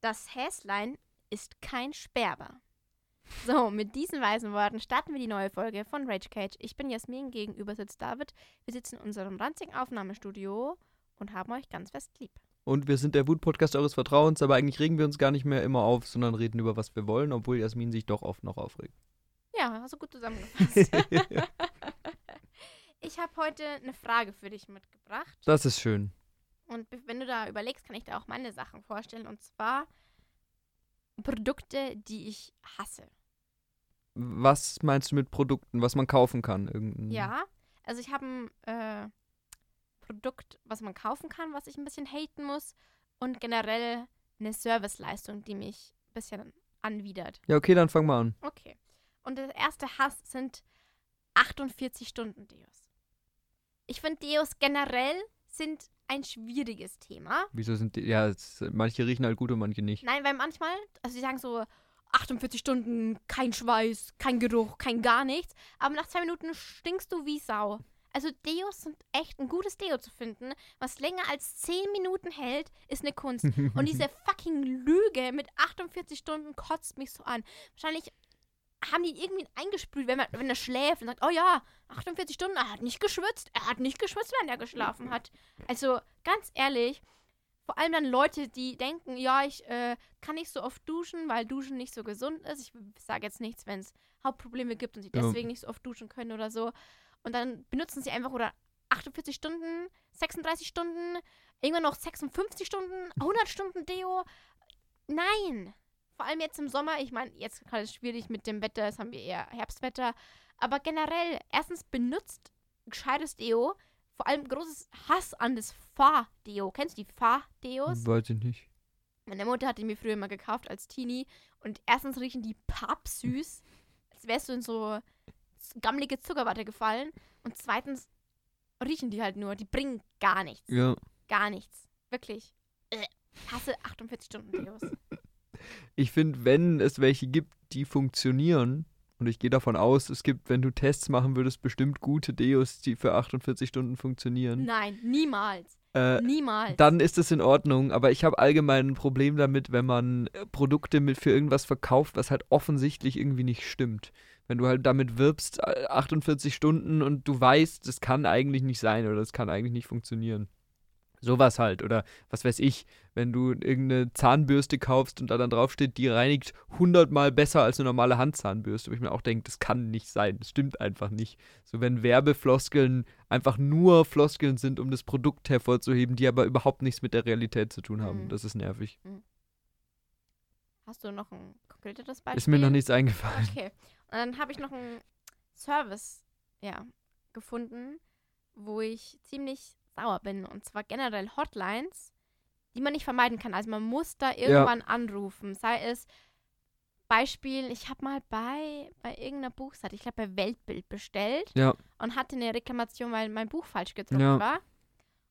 Das Häslein ist kein Sperber. So, mit diesen weisen Worten starten wir die neue Folge von Rage Cage. Ich bin Jasmin, gegenüber sitzt David. Wir sitzen in unserem ranzigen Aufnahmestudio und haben euch ganz fest lieb. Und wir sind der Wut-Podcast eures Vertrauens, aber eigentlich regen wir uns gar nicht mehr immer auf, sondern reden über was wir wollen, obwohl Jasmin sich doch oft noch aufregt. Ja, hast du gut zusammengefasst. ich habe heute eine Frage für dich mitgebracht. Das ist schön. Und wenn du da überlegst, kann ich da auch meine Sachen vorstellen. Und zwar Produkte, die ich hasse. Was meinst du mit Produkten, was man kaufen kann? Irgendein Ja, also ich habe ein äh, Produkt, was man kaufen kann, was ich ein bisschen haten muss. Und generell eine Serviceleistung, die mich ein bisschen anwidert. Ja, okay, dann fang mal an. Okay. Und der erste Hass sind 48 Stunden Deos. Ich finde Deos generell sind ein schwieriges Thema. Wieso sind die, ja, es, manche riechen halt gut und manche nicht. Nein, weil manchmal, also die sagen so 48 Stunden, kein Schweiß, kein Geruch, kein gar nichts. Aber nach zwei Minuten stinkst du wie Sau. Also Deos sind echt ein gutes Deo zu finden. Was länger als 10 Minuten hält, ist eine Kunst. Und diese fucking Lüge mit 48 Stunden kotzt mich so an. Wahrscheinlich haben die irgendwie eingesprüht, wenn, man, wenn er schläft und sagt, oh ja, 48 Stunden, er hat nicht geschwitzt. Er hat nicht geschwitzt, wenn er geschlafen hat. Also ganz ehrlich, vor allem dann Leute, die denken, ja, ich äh, kann nicht so oft duschen, weil Duschen nicht so gesund ist. Ich sage jetzt nichts, wenn es Hauptprobleme gibt und sie Ja. deswegen nicht so oft duschen können oder so. Und dann benutzen sie einfach oder 48 Stunden, 36 Stunden, irgendwann noch 56 Stunden, 100 Stunden Deo. Nein! Vor allem jetzt im Sommer, ich meine, jetzt gerade ist es schwierig mit dem Wetter, jetzt haben wir eher Herbstwetter. Aber generell, erstens benutzt gescheites Deo, vor allem großes Hass an das Fahr-Deo. Kennst du die Fahr-Deos? Weiß ich nicht. Meine Mutter hat die mir früher immer gekauft als Teenie. Und erstens riechen die pappsüß, als wärst du in so gammelige Zuckerwatte gefallen. Und zweitens riechen die halt nur. Die bringen gar nichts. Ja. Gar nichts. Wirklich. Äh, hasse 48 Stunden Deos. Ich finde, wenn es welche gibt, die funktionieren, und ich gehe davon aus, es gibt, wenn du Tests machen würdest, bestimmt gute Deos, die für 48 Stunden funktionieren, Nein, niemals. äh, Niemals. dann ist es in Ordnung. Aber ich habe allgemein ein Problem damit, wenn man äh, Produkte mit für irgendwas verkauft, was halt offensichtlich irgendwie nicht stimmt. Wenn du halt damit wirbst, äh, 48 Stunden und du weißt, das kann eigentlich nicht sein oder das kann eigentlich nicht funktionieren. Sowas halt. Oder was weiß ich, wenn du irgendeine Zahnbürste kaufst und da dann draufsteht, die reinigt hundertmal besser als eine normale Handzahnbürste. Wo ich mir auch denke, das kann nicht sein. Das stimmt einfach nicht. So, wenn Werbefloskeln einfach nur Floskeln sind, um das Produkt hervorzuheben, die aber überhaupt nichts mit der Realität zu tun haben. Mhm. Das ist nervig. Hast du noch ein konkreteres Beispiel? Ist mir noch nichts eingefallen. Okay. Und dann habe ich noch einen Service, ja, gefunden, wo ich ziemlich sauer bin. Und zwar generell Hotlines, die man nicht vermeiden kann. Also man muss da irgendwann anrufen. Sei es Beispiel, ich habe mal bei, bei irgendeiner Buchseite, ich glaube bei Weltbild bestellt Ja. und hatte eine Reklamation, weil mein Buch falsch gedruckt Ja. war.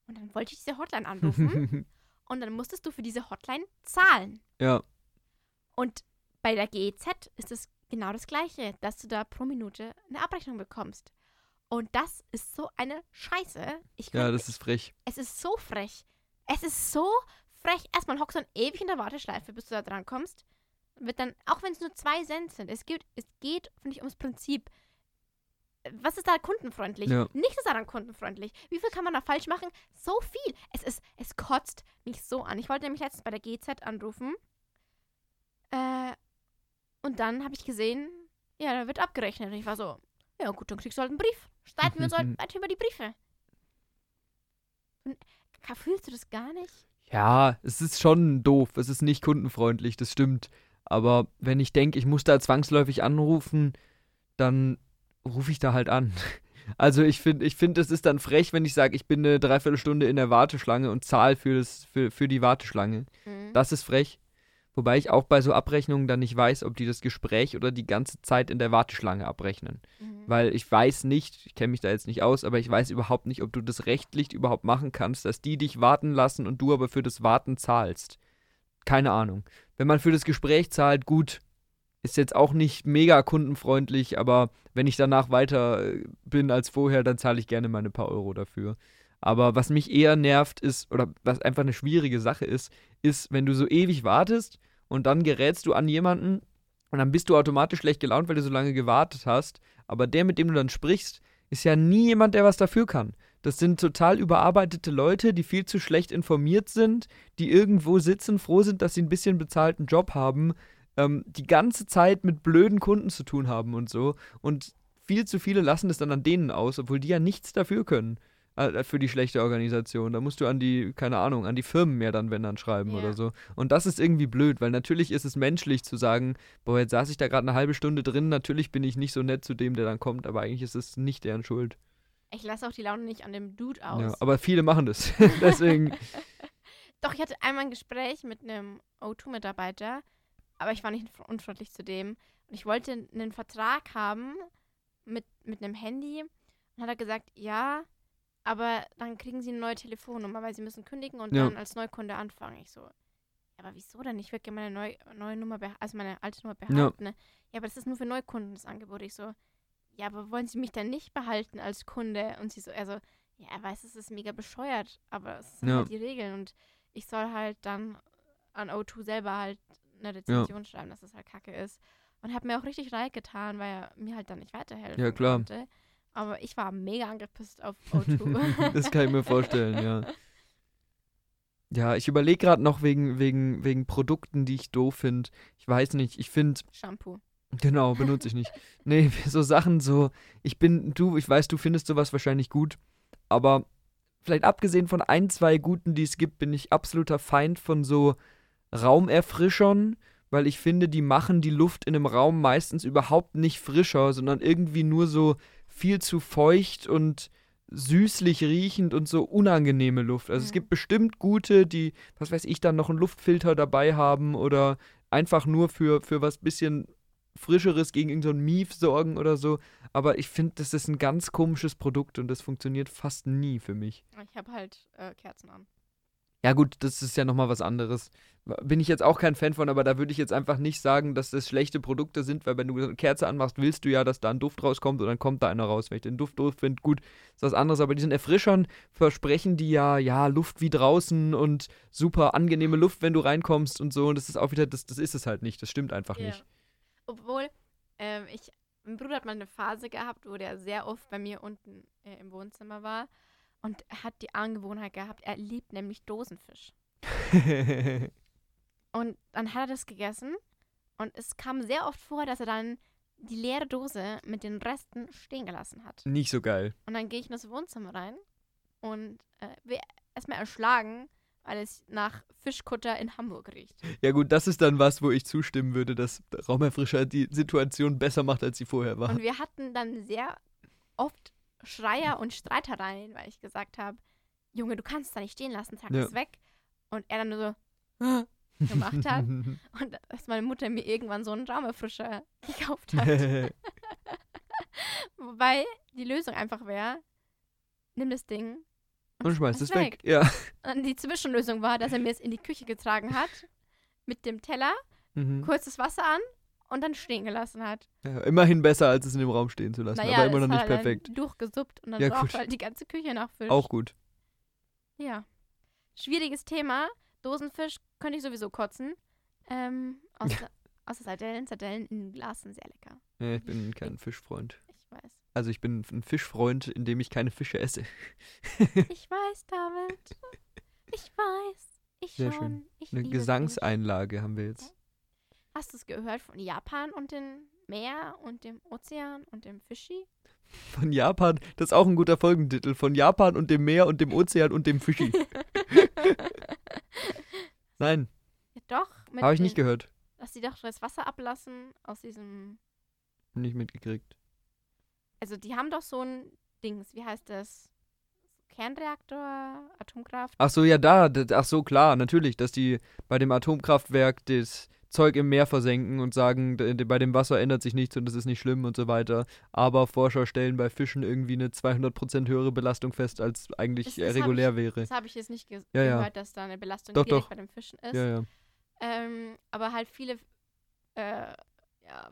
Und dann wollte ich diese Hotline anrufen und dann musstest du für diese Hotline zahlen. ja. Und bei der GEZ ist es genau das Gleiche, dass du da pro Minute eine Abrechnung bekommst. Und das ist so eine Scheiße. Ich Ja, kann- das ist frech. es ist so frech. Es ist so frech. Erstmal hockst du dann ewig in der Warteschleife, bis du da dran kommst. Wird dann, auch wenn es nur zwei Cent sind, es geht, es geht, finde ich, ums Prinzip. Was ist da kundenfreundlich? Ja. Nichts ist daran kundenfreundlich. Wie viel kann man da falsch machen? So viel. Es ist, es kotzt mich so an. Ich wollte nämlich letztens bei der GZ anrufen. Äh, und dann habe ich gesehen, ja, da wird abgerechnet. Und ich war so, ja gut, dann kriegst du halt einen Brief. Streiten wir uns halt weiter über die Briefe. Und, fühlst du das gar nicht? Ja, es ist schon doof. Es ist nicht kundenfreundlich, das stimmt. Aber wenn ich denke, ich muss da zwangsläufig anrufen, dann rufe ich da halt an. Also ich finde, ich finde, es ist dann frech, wenn ich sage, ich bin eine Dreiviertelstunde in der Warteschlange und zahle für, das, für, für die Warteschlange. Mhm. Das ist frech. Wobei ich auch bei so Abrechnungen dann nicht weiß, ob die das Gespräch oder die ganze Zeit in der Warteschlange abrechnen. Mhm. Weil ich weiß nicht, ich kenne mich da jetzt nicht aus, aber ich weiß überhaupt nicht, ob du das rechtlich überhaupt machen kannst, dass die dich warten lassen und du aber für das Warten zahlst. Keine Ahnung. Wenn man für das Gespräch zahlt, gut, ist jetzt auch nicht mega kundenfreundlich, aber wenn ich danach weiter äh, bin als vorher, dann zahle ich gerne meine paar Euro dafür. Aber was mich eher nervt ist, oder was einfach eine schwierige Sache ist, ist, wenn du so ewig wartest und dann gerätst du an jemanden und dann bist du automatisch schlecht gelaunt, weil du so lange gewartet hast. Aber der, mit dem du dann sprichst, ist ja nie jemand, der was dafür kann. Das sind total überarbeitete Leute, die viel zu schlecht informiert sind, die irgendwo sitzen, froh sind, dass sie ein bisschen bezahlten Job haben, ähm, die ganze Zeit mit blöden Kunden zu tun haben und so. Und viel zu viele lassen es dann an denen aus, obwohl die ja nichts dafür können für die schlechte Organisation. Da musst du an die, keine Ahnung, an die Firmen mehr dann, wenn dann schreiben Ja. oder so. Und das ist irgendwie blöd, weil natürlich ist es menschlich zu sagen, boah, jetzt saß ich da gerade eine halbe Stunde drin, natürlich bin ich nicht so nett zu dem, der dann kommt, aber eigentlich ist es nicht deren Schuld. Ich lasse auch die Laune nicht an dem Dude aus. Ja, aber viele machen das. Deswegen, Doch, ich hatte einmal ein Gespräch mit einem O2-Mitarbeiter, aber ich war nicht unfreundlich zu dem. Und ich wollte einen Vertrag haben mit, mit einem Handy. Und hat er gesagt, ja, aber dann kriegen sie eine neue Telefonnummer, weil sie müssen kündigen und Ja. dann als Neukunde anfangen. Ich so, ja, aber wieso denn? Ich würde gerne meine neu, neue Nummer, also meine alte Nummer behalten. Ne? Ja, aber das ist nur für Neukunden das Angebot. Ich so, ja, aber wollen sie mich dann nicht behalten als Kunde? Und sie so, also, ja, er weiß, es ist mega bescheuert, aber es sind Ja. halt die Regeln und ich soll halt dann an O2 selber halt eine Rezension schreiben, dass es halt kacke ist. Und hat mir auch richtig leid getan, weil er mir halt dann nicht weiterhelfen Ja, klar. konnte. Aber ich war mega angepisst auf O2. das kann ich mir vorstellen, ja. Ja, ich überlege gerade noch wegen, wegen, wegen Produkten, die ich doof finde. Ich weiß nicht, ich finde, Shampoo. genau, benutze ich nicht. Nee, so Sachen so, ich bin, du, ich weiß, du findest sowas wahrscheinlich gut, aber vielleicht abgesehen von ein, zwei guten, die es gibt, bin ich absoluter Feind von so Raumerfrischern, weil ich finde, die machen die Luft in einem Raum meistens überhaupt nicht frischer, sondern irgendwie nur so viel zu feucht und süßlich riechend und so unangenehme Luft. Also es Mhm. gibt bestimmt gute, die, was weiß ich, dann noch einen Luftfilter dabei haben oder einfach nur für, für was bisschen Frischeres gegen irgendein so Mief sorgen oder so. Aber ich finde, das ist ein ganz komisches Produkt und das funktioniert fast nie für mich. Ich habe halt äh, Kerzen an. Ja gut, das ist ja nochmal was anderes. Bin ich jetzt auch kein Fan von, aber da würde ich jetzt einfach nicht sagen, dass das schlechte Produkte sind, weil wenn du eine Kerze anmachst, willst du ja, dass da ein Duft rauskommt und dann kommt da einer raus. Wenn ich den Duft doof finde, gut, ist was anderes. Aber diesen Erfrischern versprechen die ja, ja, Luft wie draußen und super angenehme Luft, wenn du reinkommst und so. Und das ist auch wieder, das, das ist es halt nicht. Das stimmt einfach Ja. nicht. Obwohl, ähm, ich, mein Bruder hat mal eine Phase gehabt, wo der sehr oft bei mir unten äh, im Wohnzimmer war. Und er hat die Angewohnheit gehabt, er liebt nämlich Dosenfisch. Und dann hat er das gegessen. Und es kam sehr oft vor, dass er dann die leere Dose mit den Resten stehen gelassen hat. nicht so geil. Und dann gehe ich in das Wohnzimmer rein und äh, will erstmal erschlagen, weil es nach Fischkutter in Hamburg riecht. Ja gut, das ist dann was, wo ich zustimmen würde, dass Raumerfrischer die Situation besser macht, als sie vorher war. Und wir hatten dann sehr oft Schreier und Streitereien, weil ich gesagt habe, Junge, du kannst es da nicht stehen lassen, zack, Ja. ist weg. Und er dann nur so gemacht hat. Und dass meine Mutter mir irgendwann so einen Raumerfrischer gekauft hat. Wobei die Lösung einfach wäre, nimm das Ding Und schmeißt es es weg. Ja. Und die Zwischenlösung war, dass er mir es in die Küche getragen hat, mit dem Teller, Mhm. kurzes Wasser an und dann stehen gelassen hat. ja. Immerhin besser, als es in dem Raum stehen zu lassen, naja, aber immer noch nicht er dann perfekt. durchgesuppt und dann Ja, braucht halt die ganze Küche nach Fisch. Auch gut. Ja. Schwieriges Thema. Dosenfisch könnte ich sowieso kotzen. Ähm, außer, außer Sardellen. Sardellen in Glas sind sehr lecker. Ja, ich bin kein Fischfreund. Ich weiß. Also ich bin ein Fischfreund, indem ich keine Fische esse. Ich weiß, David. Ich weiß. Ich Sehr schon. schön. Ich Eine liebe Fisch. Gesangseinlage haben wir jetzt. Hast du es gehört von Japan und dem Meer und dem Ozean und dem Fischi? Von Japan, das ist auch ein guter Folgentitel. Von Japan und dem Meer und dem Ozean und dem Fischi. Nein, Ja, doch. habe ich nicht den- gehört. Dass sie doch das Wasser ablassen aus diesem. Nicht mitgekriegt. Also, die haben doch so ein Dings. Wie heißt das? Kernreaktor, Atomkraft. Ach so, ja, da. Ach so, klar, natürlich, dass die bei dem Atomkraftwerk das Zeug im Meer versenken und sagen, bei dem Wasser ändert sich nichts und das ist nicht schlimm und so weiter. Aber Forscher stellen bei Fischen irgendwie eine 200% höhere Belastung fest, als eigentlich Das- das regulär ich- wäre. Das habe ich jetzt nicht ge Ja, ja. gehört, dass da eine Belastung Doch, direkt doch. bei den Fischen ist. Ja. Ähm, aber halt viele äh,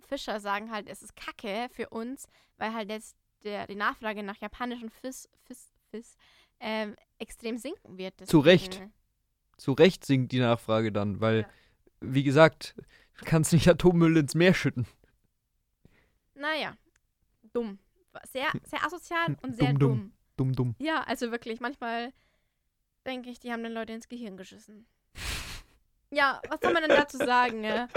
Fischer sagen halt, es ist Kacke für uns, weil halt jetzt der, die Nachfrage nach japanischen Fisch, Fisch, Fisch ähm, extrem sinken wird. Zu Recht. deswegen. Zu Recht sinkt die Nachfrage dann, weil. Wie gesagt, du kannst nicht Atommüll ins Meer schütten. Naja, dumm. Sehr, sehr asozial und sehr Dumm, dumm, dumm. Dumm. Ja, also wirklich, manchmal denke ich, die haben den Leuten ins Gehirn geschissen. ja, was soll man denn dazu sagen? Ja?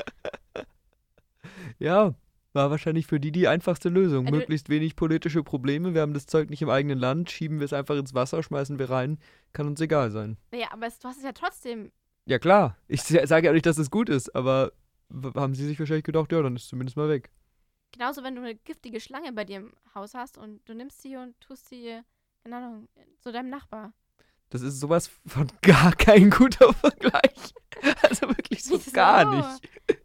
Ja, war wahrscheinlich für die die einfachste Lösung. Also- Möglichst wenig politische Probleme. Wir haben das Zeug nicht im eigenen Land, schieben wir es einfach ins Wasser, schmeißen wir rein. Kann uns egal sein. Naja, aber es, du hast es ja trotzdem. Ja, klar. Ich sage ja auch nicht, dass es gut ist, aber haben sie sich wahrscheinlich gedacht, ja, dann ist es zumindest mal weg. Genauso, wenn du eine giftige Schlange bei dir im Haus hast und du nimmst sie und tust sie, keine Ahnung, zu deinem Nachbar. Das ist sowas von gar kein guter Vergleich. Also wirklich so gar nicht.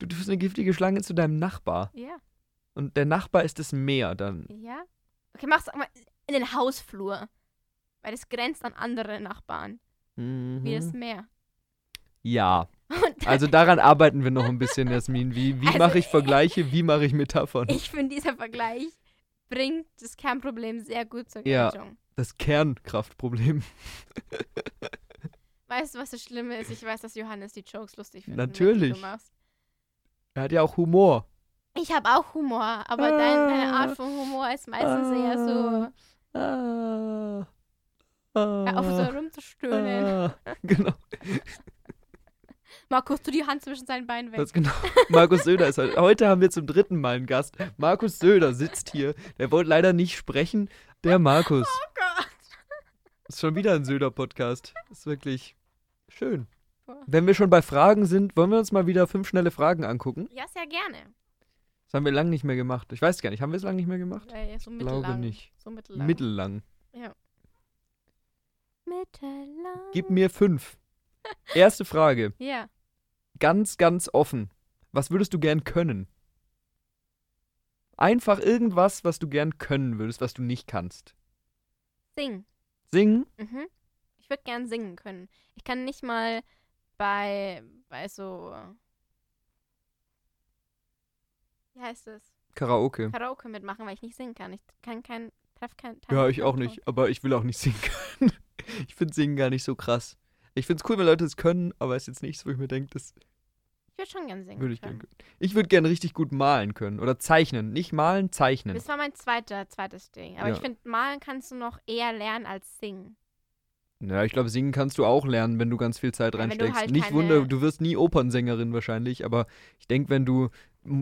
Du tust eine giftige Schlange zu deinem Nachbar. Ja, Und der Nachbar ist das Meer dann. ja. Okay, mach's mal in den Hausflur. Weil es grenzt an andere Nachbarn. Wie das Mhm. Meer. Ja. Also daran arbeiten wir noch ein bisschen, Jasmin. Wie, wie Also, mache ich Vergleiche, wie mache ich Metaphern? ich finde, dieser Vergleich bringt das Kernproblem sehr gut zur Ja. Geltung. Das Kernkraftproblem. Weißt du, was das Schlimme ist? Ich weiß, dass Johannes die Jokes lustig findet. Natürlich. Die du machst. Er hat ja auch Humor. Ich habe auch Humor, aber dein, deine Art von Humor ist meistens eher so, Ah. Hör auf so Ah. rumzustöhnen. Ah. Genau. Markus, tu die Hand zwischen seinen Beinen weg. Das genau. Markus Söder ist heute. Heute haben wir zum dritten Mal einen Gast. Markus Söder sitzt hier. Der wollte leider nicht sprechen. Der Markus. oh Gott. Ist schon wieder ein Söder-Podcast. Ist wirklich schön. Wenn wir schon bei Fragen sind, wollen wir uns mal wieder fünf schnelle Fragen angucken? Ja, sehr gerne. Das haben wir lange nicht mehr gemacht. Ich weiß gar nicht. Haben wir es lange nicht mehr gemacht? Äh, so Ich mittellang. glaube nicht. So mittellang. Mittellang. Mittellang. Gib mir fünf. Erste Frage. Ja. Ganz, ganz offen. Was würdest du gern können? Einfach irgendwas, was du gern können würdest, was du nicht kannst. Sing. Singen? Mhm. Ich würde gern singen können. Ich kann nicht mal bei, bei so. Wie heißt es? Karaoke. Karaoke mitmachen, weil ich nicht singen kann. Ich kann kein. Treff kein. Ja, ich auch nicht. Aber ich will auch nicht singen können. Ich finde Singen gar nicht so krass. Ich finde es cool, wenn Leute es können, aber es ist jetzt nichts, wo ich mir denke, das Ich würde schon gern singen. würde ich gerne. Ich würde gerne richtig gut malen können. Oder zeichnen. Nicht malen, zeichnen. Das war mein zweiter, zweites Ding. Aber Ja. ich finde, malen kannst du noch eher lernen als singen. Ja, ich glaube, singen kannst du auch lernen, wenn du ganz viel Zeit Ja, reinsteckst. halt Nicht Wunder, du wirst nie Opernsängerin wahrscheinlich, aber ich denke, wenn du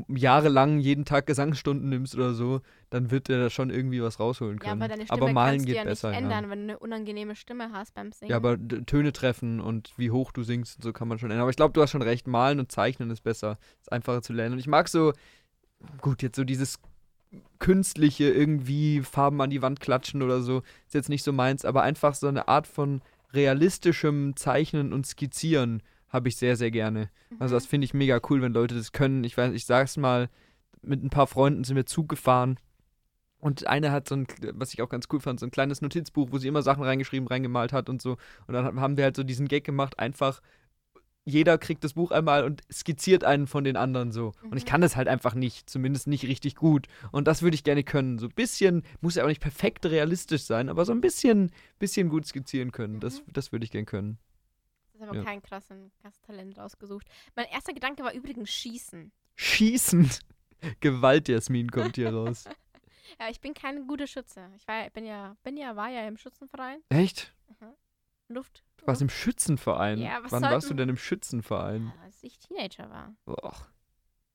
jahrelang jeden Tag Gesangsstunden nimmst oder so, dann wird der da schon irgendwie was rausholen Ja, können. aber deine Stimme malen kannst geht du ja besser. nicht ja. ändern, wenn du eine unangenehme Stimme hast beim Singen. Ja, aber Töne treffen und wie hoch du singst und so kann man schon ändern. Aber ich glaube, du hast schon recht. Malen und zeichnen ist besser. Ist einfacher zu lernen. Und ich mag so, gut, jetzt so dieses künstliche irgendwie Farben an die Wand klatschen oder so. Ist jetzt nicht so meins, aber einfach so eine Art von realistischem Zeichnen und Skizzieren habe ich sehr, sehr gerne. Also Mhm. das finde ich mega cool, wenn Leute das können. Ich weiß, ich sag's mal, mit ein paar Freunden sind wir Zug gefahren und einer hat so ein, was ich auch ganz cool fand, so ein kleines Notizbuch, wo sie immer Sachen reingeschrieben, reingemalt hat und so. Und dann haben wir halt so diesen Gag gemacht, einfach jeder kriegt das Buch einmal und skizziert einen von den anderen so. Und ich Mhm. kann das halt einfach nicht, zumindest nicht richtig gut. Und das würde ich gerne können. So ein bisschen, muss ja auch nicht perfekt realistisch sein, aber so ein bisschen, bisschen gut skizzieren können. Das, Mhm. das würde ich gerne können. Ist aber Ja. kein krassen, krasses Talent rausgesucht. Mein erster Gedanke war übrigens Schießen. Schießen. Gewalt, Jasmin, kommt hier raus. Ja, ich bin keine gute Schütze. Ich war, bin ja, bin ja, war ja im Schützenverein. Echt? Luft. Du warst im Schützenverein. Ja, was Wann warst du sollten- denn im Schützenverein? Ja, als ich Teenager war. Boah.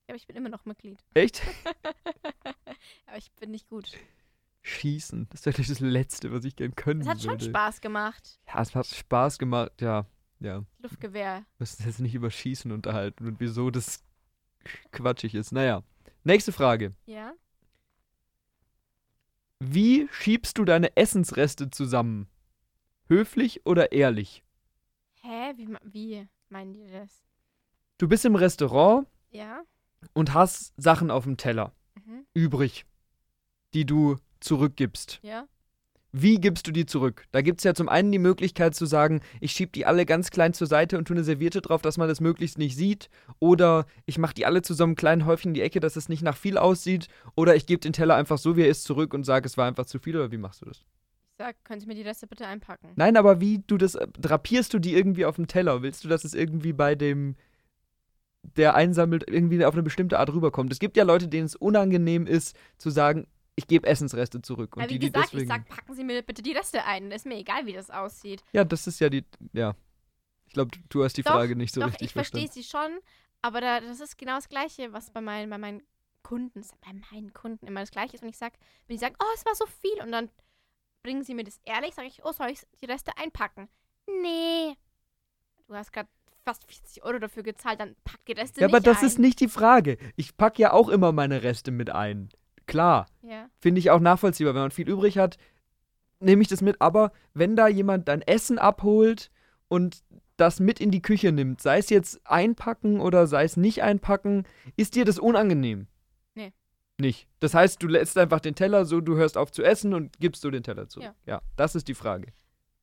Aber ich bin immer noch Mitglied. Echt? aber ich bin nicht gut. Schießen. Das wäre das Letzte, was ich gern können Es hat schon würde. Spaß gemacht. Ja, es hat Spaß gemacht. Ja, ja. Luftgewehr. Wir müssen jetzt nicht über Schießen unterhalten und wieso das quatschig ist. Naja. Nächste Frage. Ja? Wie schiebst du deine Essensreste zusammen? Höflich oder ehrlich? Hä? Wie, wie meinen die das? Du bist im Restaurant Ja? und hast Sachen auf dem Teller Mhm. übrig, die du zurückgibst. Ja? Wie gibst du die zurück? Da gibt es ja zum einen die Möglichkeit zu sagen, ich schiebe die alle ganz klein zur Seite und tue eine Serviette drauf, dass man das möglichst nicht sieht. Oder ich mache die alle zusammen kleinen Häufchen in die Ecke, dass es nicht nach viel aussieht. Oder ich gebe den Teller einfach so, wie er ist, zurück und sage, es war einfach zu viel. Oder wie machst du das? Ich sag, können Sie mir die Reste bitte einpacken? Nein, aber wie du das, äh, drapierst du die irgendwie auf dem Teller? Willst du, dass es irgendwie bei dem, der einsammelt, irgendwie auf eine bestimmte Art rüberkommt? Es gibt ja Leute, denen es unangenehm ist, zu sagen, ich gebe Essensreste zurück. Und Aber wie die, die gesagt, deswegen, ich sag, packen Sie mir bitte die Reste ein. Ist mir egal, wie das aussieht. Ja, das ist ja die, ja. Ich glaube, du hast die Doch, Frage nicht so Doch, richtig ich verstehe sie schon, aber da, das ist genau das Gleiche, was bei meinen, bei meinen Kunden, bei meinen Kunden immer das Gleiche ist. Und ich sag, wenn die sagen, oh, es war so viel und dann bringen sie mir das ehrlich, sage ich, oh, soll ich die Reste einpacken? Nee. Du hast gerade fast 40 Euro dafür gezahlt, dann pack die Reste Ja, nicht aber das ein. ist nicht die Frage. Ich packe ja auch immer meine Reste mit ein. Klar. Ja. Finde ich auch nachvollziehbar. Wenn man viel übrig hat, nehme ich das mit. Aber wenn da jemand dein Essen abholt und das mit in die Küche nimmt, sei es jetzt einpacken oder sei es nicht einpacken, ist dir das unangenehm? Nee. Nicht. Das heißt, du lässt einfach den Teller so, du hörst auf zu essen und gibst du den Teller zurück. Ja. ja, das ist die Frage.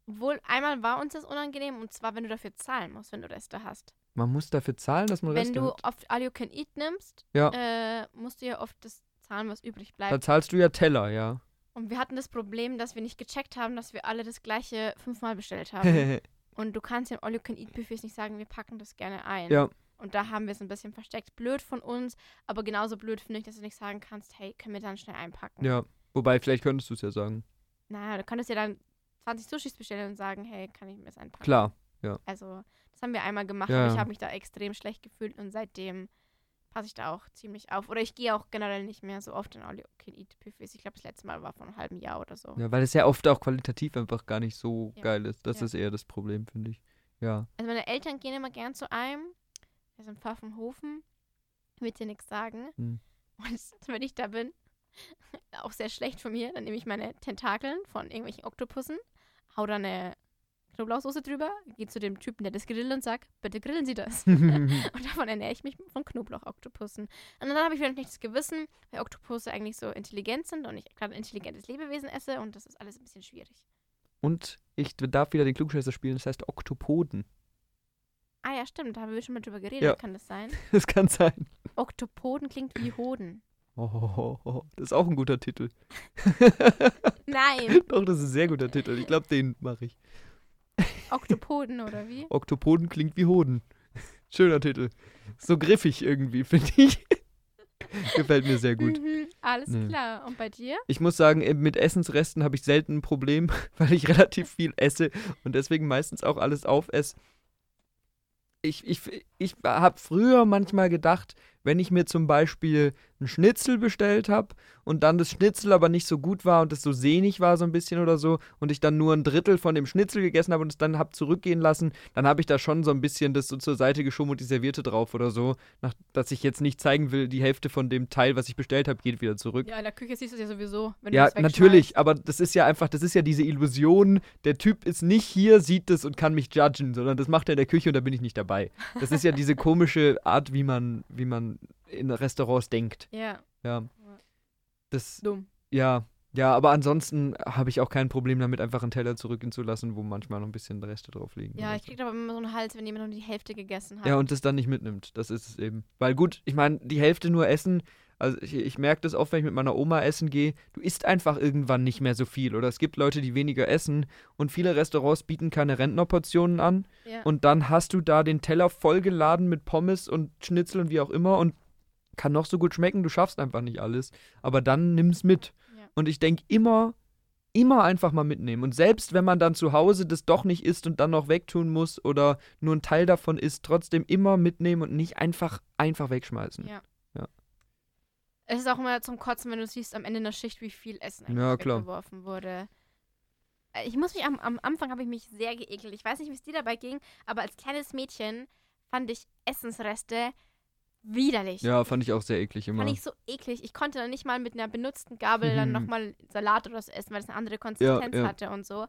Obwohl, einmal war uns das unangenehm und zwar, wenn du dafür zahlen musst, wenn du Reste hast. Man muss dafür zahlen, dass man wenn Reste du hat. oft All You Can Eat nimmst, Ja. äh, musst du ja oft das zahlen, was übrig Da bleibt. zahlst du ja Teller, ja. Und wir hatten das Problem, dass wir nicht gecheckt haben, dass wir alle das gleiche fünfmal bestellt haben. und du kannst ja im All You Can Eat Buffets nicht sagen, wir packen das gerne ein. ja. Und da haben wir es ein bisschen versteckt. Blöd von uns, aber genauso blöd finde ich, dass du nicht sagen kannst, hey, können wir dann schnell einpacken. Ja. Wobei, vielleicht könntest du es ja sagen. Naja, du könntest ja dann 20 Sushis bestellen und sagen, hey, kann ich mir das einpacken? Klar. Also, das haben wir einmal gemacht, Ja, aber ich ja. habe mich da extrem schlecht gefühlt und seitdem passe ich da auch ziemlich auf. Oder ich gehe auch generell nicht mehr so oft in All You Can Eat Buffets. Ich glaube, das letzte Mal war vor einem halben Jahr oder so. Ja, weil es ja oft auch qualitativ einfach gar nicht so Ja. geil ist. Das Ja. ist eher das Problem, finde ich. Ja. Also meine Eltern gehen immer gern zu einem. Wir sind Pfaffenhofen. Wird dir nichts sagen. Hm. Und wenn ich da bin, auch sehr schlecht von mir, dann nehme ich meine Tentakeln von irgendwelchen Oktopussen, hau da eine Knoblauchsoße drüber, gehe zu dem Typen, der das grillt und sag, bitte grillen Sie das. und davon ernähre ich mich von Knoblauch-Oktopussen. Und dann habe ich wieder ein schlechtes Gewissen, weil Oktopusse eigentlich so intelligent sind und ich gerade ein intelligentes Lebewesen esse und das ist alles ein bisschen schwierig. Und ich darf wieder den Klugscheißer spielen, das heißt Oktopoden. Ah ja, stimmt, da haben wir schon mal drüber geredet, Ja. kann das sein? Das kann sein. Oktopoden klingt wie Hoden. Oh, oh, oh, das ist auch ein guter Titel. Nein, Doch, das ist ein sehr guter Titel. Ich glaube, den mache ich. Oktopoden oder wie? Oktopoden klingt wie Hoden. Schöner Titel. So griffig irgendwie, finde ich. Gefällt mir sehr gut. Mhm, alles Nee. klar. Und bei dir? Ich muss sagen, mit Essensresten habe ich selten ein Problem, weil ich relativ viel esse und deswegen meistens auch alles aufesse. Ich, ich, ich habe früher manchmal gedacht, wenn ich mir zum Beispiel einen Schnitzel bestellt habe und dann das Schnitzel aber nicht so gut war und es so sehnig war so ein bisschen oder so und ich dann nur ein Drittel von dem Schnitzel gegessen habe und es dann habe zurückgehen lassen, dann habe ich da schon so ein bisschen das so zur Seite geschoben und die Serviette drauf oder so, nach, dass ich jetzt nicht zeigen will, die Hälfte von dem Teil, was ich bestellt habe, geht wieder zurück. Ja, in der Küche siehst du es ja sowieso, wenn du Ja, das wegschmeißt. natürlich, aber das ist ja einfach, das ist ja diese Illusion, der Typ ist nicht hier, sieht das und kann mich judgen, sondern das macht er in der Küche und da bin ich nicht dabei. Das ist ja diese komische Art, wie man, wie man in Restaurants denkt. Ja, Ja. Das, dumm. ja, ja, aber ansonsten habe ich auch kein Problem damit, einfach einen Teller zurückgehen zu lassen, wo manchmal noch ein bisschen Reste drauf liegen. Ja, ich so. krieg aber immer so einen Hals, wenn jemand nur die Hälfte gegessen hat. Ja, und das dann nicht mitnimmt. Das ist es eben. Weil gut, ich meine, die Hälfte nur essen, also ich, ich merke das oft, wenn ich mit meiner Oma essen gehe, du isst einfach irgendwann nicht mehr so viel. Oder es gibt Leute, die weniger essen und viele Restaurants bieten keine Rentnerportionen an. ja. Und dann hast du da den Teller vollgeladen mit Pommes und Schnitzel und wie auch immer und kann noch so gut schmecken, du schaffst einfach nicht alles. Aber dann nimm's mit. Ja. Und ich denke immer, immer einfach mal mitnehmen. Und selbst wenn man dann zu Hause das doch nicht isst und dann noch wegtun muss oder nur ein Teil davon isst, trotzdem immer mitnehmen und nicht einfach, einfach wegschmeißen. Ja. Ja. Es ist auch immer zum Kotzen, wenn du siehst am Ende der Schicht, wie viel Essen eigentlich Ja, klar. weggeworfen wurde. Äh, Ich muss mich am, am Anfang habe ich mich sehr geekelt. Ich weiß nicht, wie es dir dabei ging, aber als kleines Mädchen fand ich Essensreste widerlich. Ja, fand ich auch sehr eklig immer. Fand ich so eklig. Ich konnte dann nicht mal mit einer benutzten Gabel dann Mhm. nochmal Salat oder so essen, weil es eine andere Konsistenz ja. hatte und so.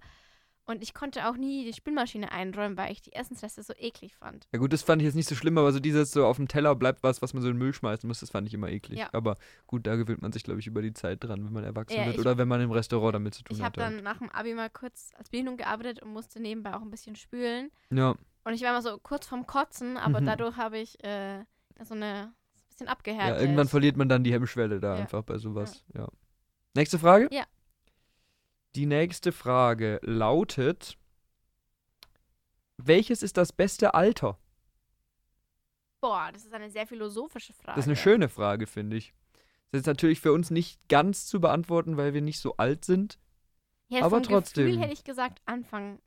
Und ich konnte auch nie die Spülmaschine einräumen, weil ich die Essensreste so eklig fand. Ja gut, das fand ich jetzt nicht so schlimm, aber so dieses so auf dem Teller bleibt was, was man so in den Müll schmeißen muss, das fand ich immer eklig. Ja. Aber gut, da gewöhnt man sich, glaube ich, über die Zeit dran, wenn man erwachsen Ja, wird ich- oder wenn man im Restaurant damit zu tun Ich hat. habe dann nach dem Abi mal kurz als Bedienung gearbeitet und musste nebenbei auch ein bisschen spülen. ja. Und ich war immer so kurz vorm Kotzen, aber Mhm. dadurch habe ich äh, so eine so ein bisschen ja, abgehärtet. irgendwann verliert man dann die Hemmschwelle da Ja. einfach bei sowas. Ja. Nächste Frage? Ja. Die nächste Frage lautet: Welches ist das beste Alter? Boah, das ist eine sehr philosophische Frage. Das ist eine schöne Frage, finde ich. Das ist natürlich für uns nicht ganz zu beantworten, weil wir nicht so alt sind. Ja, aber trotzdem. Gefühl hätte ich gesagt Anfang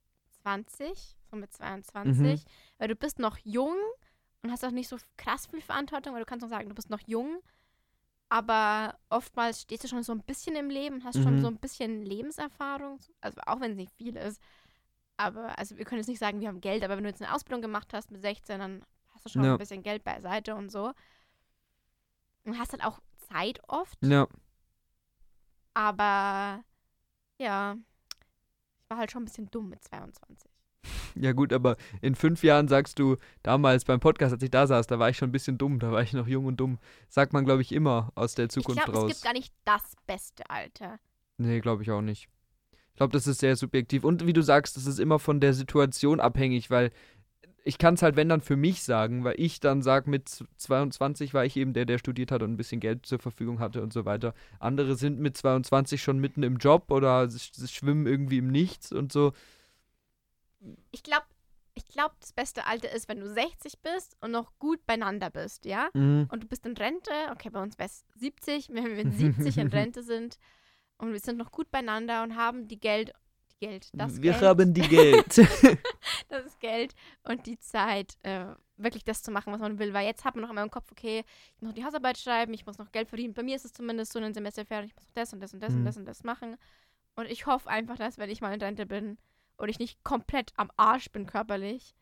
20, so mit 22, Mhm. weil du bist noch jung und hast auch nicht so krass viel Verantwortung, weil du kannst auch sagen, du bist noch jung, aber oftmals stehst du schon so ein bisschen im Leben, hast schon Mhm. so ein bisschen Lebenserfahrung, also auch wenn es nicht viel ist. Aber, also wir können jetzt nicht sagen, wir haben Geld, aber wenn du jetzt eine Ausbildung gemacht hast mit 16, dann hast du schon Ja. ein bisschen Geld beiseite und so. Und hast halt auch Zeit oft. Ja. Aber ja, ich war halt schon ein bisschen dumm mit 22. Ja, gut, aber in fünf Jahren sagst du, damals beim Podcast, als ich da saß, da war ich schon ein bisschen dumm, da war ich noch jung und dumm. Sagt man, glaube ich, immer aus der Ich Zukunft glaube, es raus. gibt gar nicht das beste Alter. Nee, glaube ich auch nicht. Ich glaube, das ist sehr subjektiv. Und wie du sagst, das ist immer von der Situation abhängig, weil ich kann es halt, wenn dann für mich sagen, weil ich dann sage, mit z- 22 war ich eben der, der studiert hat und ein bisschen Geld zur Verfügung hatte und so weiter. Andere sind mit 22 schon mitten im Job oder schwimmen irgendwie im Nichts und so. Ich glaube, ich glaube, das beste Alter ist, wenn du 60 bist und noch gut beieinander bist, ja? Mhm. Und du bist in Rente, okay, bei uns wäre es 70, wenn wir mit 70 in Rente sind und wir sind noch gut beieinander und haben die Geld, die Geld, das Wir Geld, haben die Geld. das Geld und die Zeit, äh, wirklich das zu machen, was man will. Weil jetzt hat man noch immer im Kopf, okay, ich muss noch die Hausarbeit schreiben, ich muss noch Geld verdienen. Bei mir ist es zumindest so in den Semesterferien, ich muss noch das und das und das Mhm. und das und das machen. Und ich hoffe einfach, dass, wenn ich mal in Rente bin und ich nicht komplett am Arsch bin körperlich,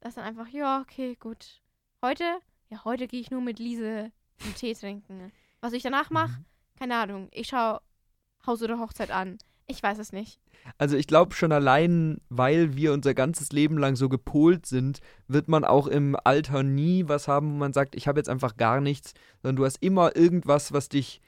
dass dann einfach, ja, okay, gut. Heute, ja, heute gehe ich nur mit Lise einen Tee trinken. Was ich danach mache, keine Ahnung. Ich schaue Haus oder Hochzeit an. Ich weiß es nicht. Also ich glaube schon allein, weil wir unser ganzes Leben lang so gepolt sind, wird man auch im Alter nie was haben, wo man sagt, ich habe jetzt einfach gar nichts, sondern du hast immer irgendwas, was dich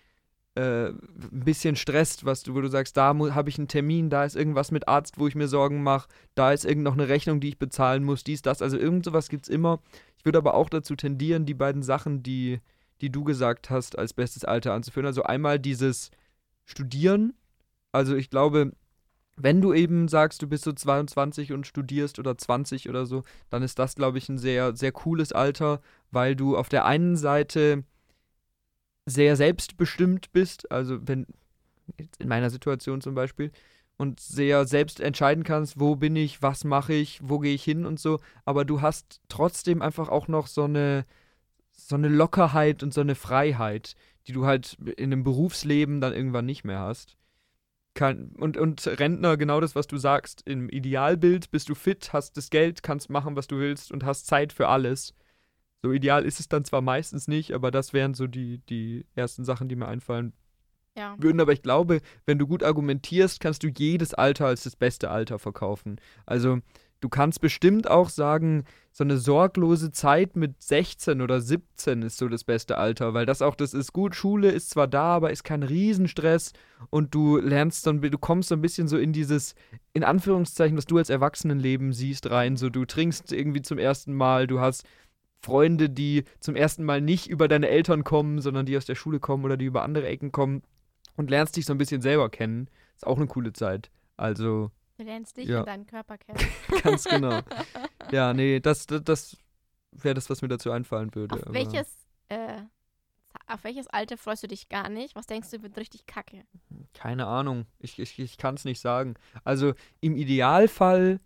äh, ein bisschen stresst, was du, wo du sagst, da habe ich einen Termin, da ist irgendwas mit Arzt, wo ich mir Sorgen mache, da ist irgend noch eine Rechnung, die ich bezahlen muss, dies, das. Also irgend sowas gibt es immer. Ich würde aber auch dazu tendieren, die beiden Sachen, die, die du gesagt hast, als bestes Alter anzuführen. Also einmal dieses Studieren. Also ich glaube, wenn du eben sagst, du bist so 22 und studierst oder 20 oder so, dann ist das, glaube ich, ein sehr, sehr cooles Alter, weil du auf der einen Seite sehr selbstbestimmt bist, also wenn, in meiner Situation zum Beispiel, und sehr selbst entscheiden kannst, wo bin ich, was mache ich, wo gehe ich hin und so, aber du hast trotzdem einfach auch noch so eine, so eine Lockerheit und so eine Freiheit, die du halt in einem Berufsleben dann irgendwann nicht mehr hast. Kann, und, und Rentner, genau das, was du sagst. Im Idealbild bist du fit, hast das Geld, kannst machen, was du willst und hast Zeit für alles. So ideal ist es dann zwar meistens nicht, aber das wären so die, die ersten Sachen, die mir einfallen Ja. würden. Aber ich glaube, wenn du gut argumentierst, kannst du jedes Alter als das beste Alter verkaufen. Also du kannst bestimmt auch sagen, so eine sorglose Zeit mit 16 oder 17 ist so das beste Alter, weil das auch das ist gut. Schule ist zwar da, aber ist kein Riesenstress und du lernst dann, du kommst so ein bisschen so in dieses, in Anführungszeichen, was du als Erwachsenenleben siehst, rein. So du trinkst irgendwie zum ersten Mal, du hast Freunde, die zum ersten Mal nicht über deine Eltern kommen, sondern die aus der Schule kommen oder die über andere Ecken kommen und lernst dich so ein bisschen selber kennen. Ist auch eine coole Zeit. Also, Du lernst dich Ja. und deinen Körper kennen. ganz genau. ja, nee, das, das, das wäre das, was mir dazu einfallen würde. Auf aber- welches, äh, auf welches Alter freust du dich gar nicht? Was denkst du, wird richtig kacke? Keine Ahnung. Ich, ich, ich kann es nicht sagen. Also im Idealfall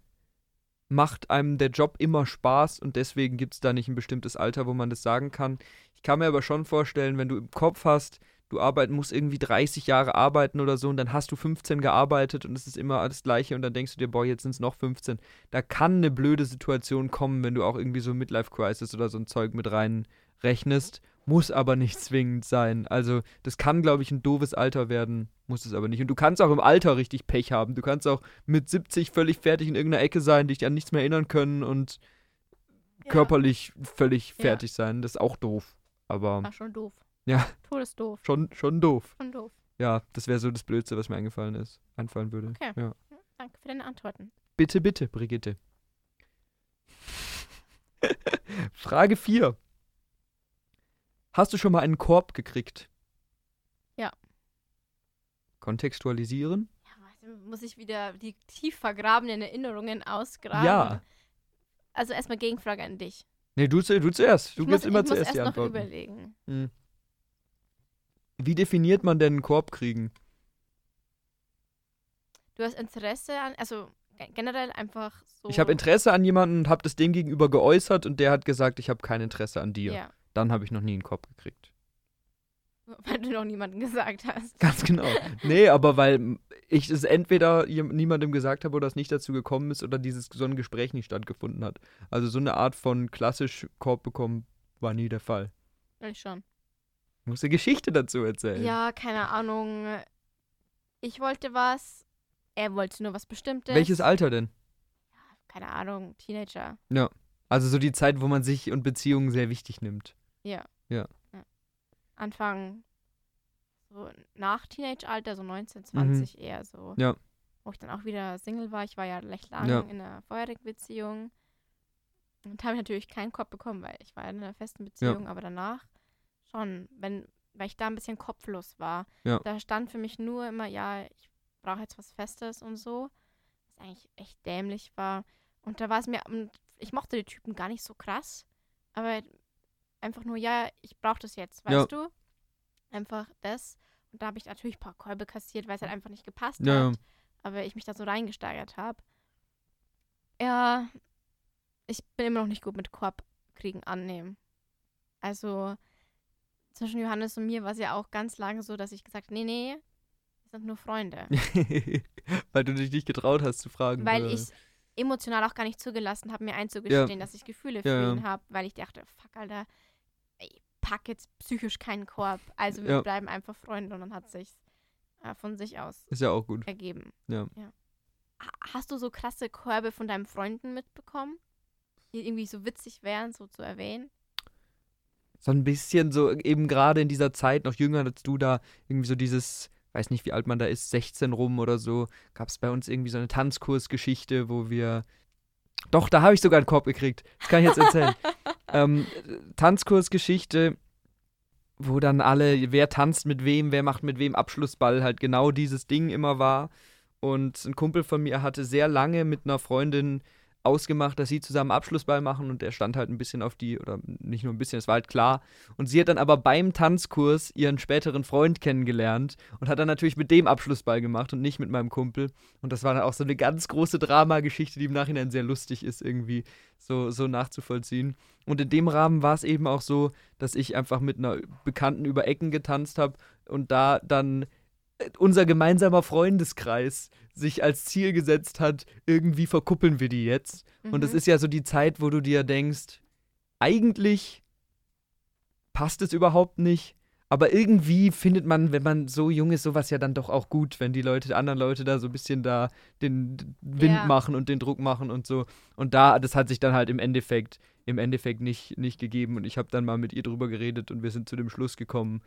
macht einem der Job immer Spaß und deswegen gibt es da nicht ein bestimmtes Alter, wo man das sagen kann. Ich kann mir aber schon vorstellen, wenn du im Kopf hast, du arbeiten musst irgendwie 30 Jahre arbeiten oder so und dann hast du 15 gearbeitet und es ist immer alles gleiche und dann denkst du dir, boah, jetzt sind es noch 15. Da kann eine blöde Situation kommen, wenn du auch irgendwie so Midlife Crisis oder so ein Zeug mit rein rechnest, muss aber nicht zwingend sein. Also, das kann, glaube ich, ein doofes Alter werden, muss es aber nicht. Und du kannst auch im Alter richtig Pech haben. Du kannst auch mit 70 völlig fertig in irgendeiner Ecke sein, dich an nichts mehr erinnern können und körperlich völlig Ja. fertig sein. Das ist auch doof. Aber War schon doof. Ja. Todesdoof. schon, schon doof. Schon doof. Ja, das wäre so das Blödste, was mir eingefallen ist, einfallen würde. Okay. Ja. Danke für deine Antworten. Bitte, bitte, Brigitte. Frage 4. Hast du schon mal einen Korb gekriegt? Ja. Kontextualisieren? Ja, weiß muss ich wieder die tief vergrabenen Erinnerungen ausgraben. Ja. Also erstmal Gegenfrage an dich. Nee, du, du zuerst. Du gibst muss, immer ich muss zuerst erst die noch Antworten. überlegen. Hm. Wie definiert man denn einen Korb kriegen? Du hast Interesse an, also ge- generell einfach so. Ich habe Interesse an jemanden und habe das dem gegenüber geäußert und der hat gesagt, ich habe kein Interesse an dir. Ja, Dann habe ich noch nie einen Korb gekriegt. weil du noch niemandem gesagt hast. Ganz genau. nee, aber weil ich es entweder niemandem gesagt habe oder es nicht dazu gekommen ist oder dieses so ein Gespräch nicht stattgefunden hat. Also so eine Art von klassisch Korb bekommen war nie der Fall. Ich schon. Du musst eine Geschichte dazu erzählen. Ja, keine Ahnung. Ich wollte was, er wollte nur was Bestimmtes. Welches Alter denn? Keine Ahnung, Teenager. Also so die Zeit, wo man sich und Beziehungen sehr wichtig nimmt. Anfang so nach Teenage-Alter, so 19, 20 eher so. Mhm. Ja. Wo ich dann auch wieder Single war. Ich war ja recht lang Ja. in einer vorherigen Beziehung. Und habe natürlich keinen Kopf bekommen, weil ich war in einer festen Beziehung, aber danach schon, wenn, weil ich da ein bisschen kopflos war. Ja. Da stand für mich nur immer, ja, ich brauche jetzt was Festes und so. Was eigentlich echt dämlich war. Und da war es mir, und ich mochte die Typen gar nicht so krass, aber einfach nur, ja, ich brauche das jetzt, weißt Ja. du? Einfach das. Und da habe ich natürlich ein paar Kolbe kassiert, weil es halt einfach nicht gepasst Ja, hat. Aber ich mich da so reingesteigert habe. Ja, ich bin immer noch nicht gut mit Korbkriegen annehmen. Also zwischen Johannes und mir war es ja auch ganz lange so, dass ich gesagt habe, nee, nee, wir sind nur Freunde. Weil du dich nicht getraut hast zu fragen. weil oder? ich emotional auch gar nicht zugelassen habe, mir einzugestehen, dass ich Gefühle für Ja, ja. ihn habe, weil ich dachte, fuck, Alter, pack jetzt psychisch keinen Korb. Also wir Ja. bleiben einfach Freunde und dann hat sich äh, von sich aus Ist ja auch gut. ergeben. Ja. Ha- Hast du so krasse Körbe von deinen Freunden mitbekommen? Die irgendwie so witzig wären, so zu erwähnen? So ein bisschen so, eben gerade in dieser Zeit, noch jünger als du da, irgendwie so dieses, weiß nicht, wie alt man da ist, 16 rum oder so, gab es bei uns irgendwie so eine Tanzkursgeschichte, wo wir. Doch, da habe ich sogar einen Korb gekriegt. Das kann ich jetzt erzählen. ähm, Tanzkursgeschichte, wo dann alle, wer tanzt mit wem, wer macht mit wem Abschlussball, halt genau dieses Ding immer war. Und ein Kumpel von mir hatte sehr lange mit einer Freundin ausgemacht, dass sie zusammen Abschlussball machen und der stand halt ein bisschen auf die, oder nicht nur ein bisschen, es war halt klar. Und sie hat dann aber beim Tanzkurs ihren späteren Freund kennengelernt und hat dann natürlich mit dem Abschlussball gemacht und nicht mit meinem Kumpel. Und das war dann auch so eine ganz große Dramageschichte, die im Nachhinein sehr lustig ist, irgendwie so, so nachzuvollziehen. Und in dem Rahmen war es eben auch so, dass ich einfach mit einer Bekannten über Ecken getanzt habe und da dann unser gemeinsamer Freundeskreis sich als Ziel gesetzt hat, irgendwie verkuppeln wir die jetzt. Und das Mhm. ist ja so die Zeit, wo du dir denkst, eigentlich passt es überhaupt nicht. Aber irgendwie findet man, wenn man so jung ist, sowas ja dann doch auch gut, wenn die Leute, anderen Leute da so ein bisschen da den Wind Ja. machen und den Druck machen und so. Und da, das hat sich dann halt im Endeffekt, im Endeffekt nicht, nicht gegeben. Und ich habe dann mal mit ihr drüber geredet und wir sind zu dem Schluss gekommen,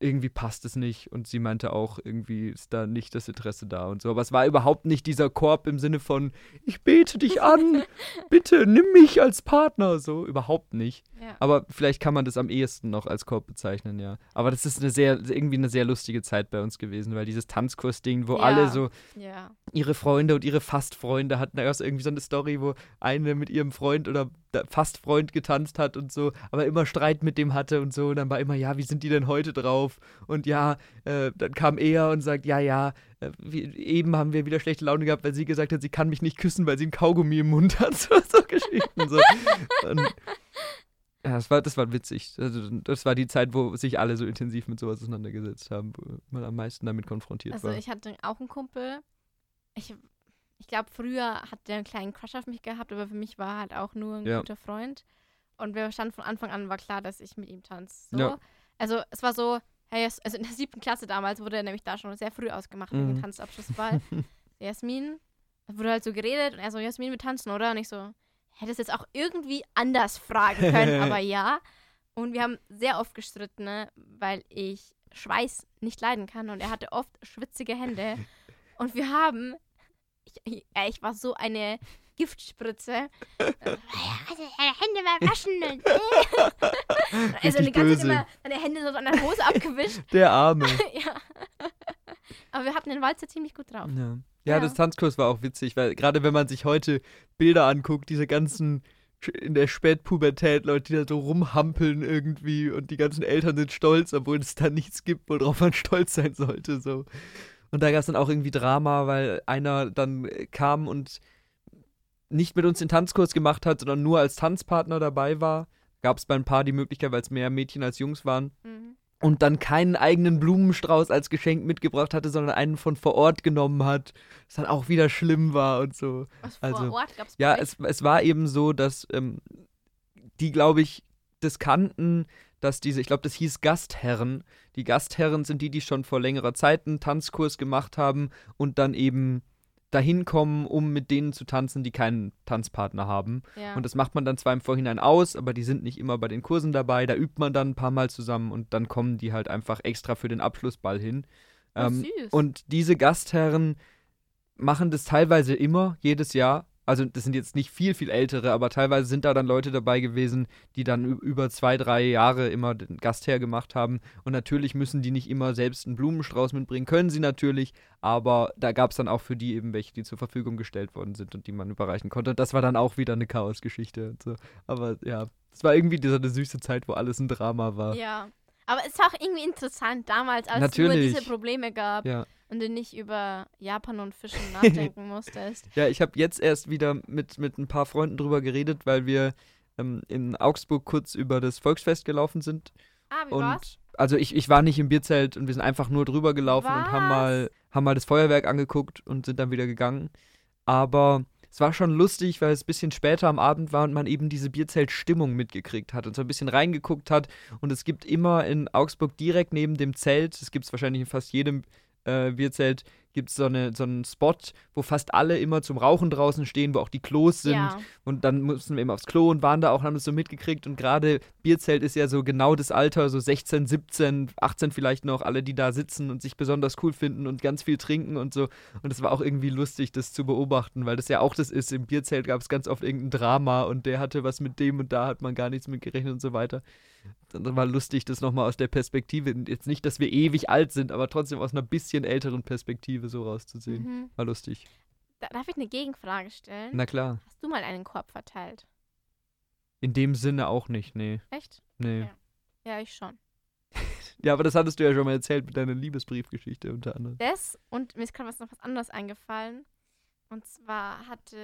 irgendwie passt es nicht. Und sie meinte auch, irgendwie ist da nicht das Interesse da und so. Aber es war überhaupt nicht dieser Korb im Sinne von, ich bete dich an, bitte nimm mich als Partner. So, überhaupt nicht. Ja. Aber vielleicht kann man das am ehesten noch als Korb bezeichnen, ja. Aber das ist eine sehr, irgendwie eine sehr lustige Zeit bei uns gewesen, weil dieses Tanzkurs-Ding, wo Ja. alle so ja. ihre Freunde und ihre Fastfreunde hatten. Da gab es irgendwie so eine Story, wo eine mit ihrem Freund oder Fastfreund getanzt hat und so, aber immer Streit mit dem hatte und so. Und dann war immer, ja, wie sind die denn heute drauf? Und ja, äh, dann kam er und sagt, ja, ja, äh, wie, eben haben wir wieder schlechte Laune gehabt, weil sie gesagt hat, sie kann mich nicht küssen, weil sie ein Kaugummi im Mund hat. So, so Geschichten. So. Und, ja, das war, das war witzig. Also, das war die Zeit, wo sich alle so intensiv mit sowas auseinandergesetzt haben, wo man am meisten damit konfrontiert Also war. ich hatte auch einen Kumpel. Ich, ich glaube, früher hat der einen kleinen Crush auf mich gehabt, aber für mich war er halt auch nur ein Ja. guter Freund. Und wir standen von Anfang an, war klar, dass ich mit ihm tanze. So. Ja. Also es war so, hey, also in der siebten Klasse damals wurde er nämlich da schon sehr früh ausgemacht wegen Mhm. Tanzabschlussball. Jasmin, da wurde halt so geredet und er so, Jasmin, wir tanzen, oder? Und ich so, hätte es jetzt auch irgendwie anders fragen können, aber ja. Und wir haben sehr oft gestritten, ne, weil ich Schweiß nicht leiden kann und er hatte oft schwitzige Hände. Und wir haben, ich, ich, ich war so eine Giftspritze. Äh, Also deine Hände mal waschen. und, äh. also die ganze Zeit böse. immer seine Hände so an der Hose abgewischt. Der Arme. ja. Aber wir hatten den Walzer ziemlich gut drauf. Ja. Ja, Ja. das Tanzkurs war auch witzig, weil gerade wenn man sich heute Bilder anguckt, diese ganzen in der Spätpubertät Leute, die da so rumhampeln irgendwie und die ganzen Eltern sind stolz, obwohl es da nichts gibt, worauf man stolz sein sollte. So. Und da gab es dann auch irgendwie Drama, weil einer dann äh, kam und nicht mit uns den Tanzkurs gemacht hat, sondern nur als Tanzpartner dabei war. Gab es bei ein paar die Möglichkeit, weil es mehr Mädchen als Jungs waren Mhm. Und dann keinen eigenen Blumenstrauß als Geschenk mitgebracht hatte, sondern einen von vor Ort genommen hat, was dann auch wieder schlimm war und so. Was vor Also, Ort gab's Ja, es, es war eben so, dass ähm, die, glaube ich, das kannten, dass diese, ich glaube, das hieß Gastherren. Die Gastherren sind die, die schon vor längerer Zeit einen Tanzkurs gemacht haben und dann eben dahin kommen, um mit denen zu tanzen, die keinen Tanzpartner haben. ja. Und das macht man dann zwar im Vorhinein aus, aber die sind nicht immer bei den Kursen dabei. Da übt man dann ein paar Mal zusammen und dann kommen die halt einfach extra für den Abschlussball hin. Ähm, und diese Gastherren machen das teilweise immer, jedes Jahr. Also das sind jetzt nicht viel, viel ältere, aber teilweise sind da dann Leute dabei gewesen, die dann über zwei, drei Jahre immer den Gastherr gemacht haben. Und natürlich müssen die nicht immer selbst einen Blumenstrauß mitbringen, können sie natürlich, aber da gab es dann auch für die eben welche, die zur Verfügung gestellt worden sind und die man überreichen konnte. Und das war dann auch wieder eine Chaosgeschichte. Und so. Aber ja, es war irgendwie diese eine süße Zeit, wo alles ein Drama war. ja. Aber es ist auch irgendwie interessant damals, als es nur Natürlich. diese Probleme gab ja. Und du nicht über Japan und Fischen nachdenken musstest. Ja, ich habe jetzt erst wieder mit, mit ein paar Freunden drüber geredet, weil wir ähm, in Augsburg kurz über das Volksfest gelaufen sind. Ah, wie und war's? also ich, ich war nicht im Bierzelt und wir sind einfach nur drüber gelaufen und haben Was? mal, haben mal das Feuerwerk angeguckt und sind dann wieder gegangen. Aber es war schon lustig, weil es ein bisschen später am Abend war und man eben diese Bierzeltstimmung mitgekriegt hat und so ein bisschen reingeguckt hat. Und es gibt immer in Augsburg direkt neben dem Zelt, das gibt es wahrscheinlich in fast jedem äh, Bierzelt, gibt es so, eine, so einen Spot, wo fast alle immer zum Rauchen draußen stehen, wo auch die Klos sind. Ja. Und dann mussten wir eben aufs Klo und waren da auch und haben das so mitgekriegt. Und gerade Bierzelt ist ja so genau das Alter, so 16, 17, 18 vielleicht noch, alle, die da sitzen und sich besonders cool finden und ganz viel trinken und so. Und es war auch irgendwie lustig, das zu beobachten, weil das ja auch das ist. Im Bierzelt gab es ganz oft irgendein Drama und der hatte was mit dem und da hat man gar nichts mit gerechnet und so weiter. Dann war lustig, das nochmal aus der Perspektive, jetzt nicht, dass wir ewig alt sind, aber trotzdem aus einer bisschen älteren Perspektive so rauszusehen. Mhm. War lustig. Da, darf ich eine Gegenfrage stellen? Na klar. Hast du mal einen Korb verteilt? In dem Sinne auch nicht, nee. Echt? Nee. Ja. Ja, ich schon. Ja, aber das hattest du ja schon mal erzählt mit deiner Liebesbriefgeschichte unter anderem. Das und mir ist gerade was noch was anderes eingefallen. Und zwar hatte,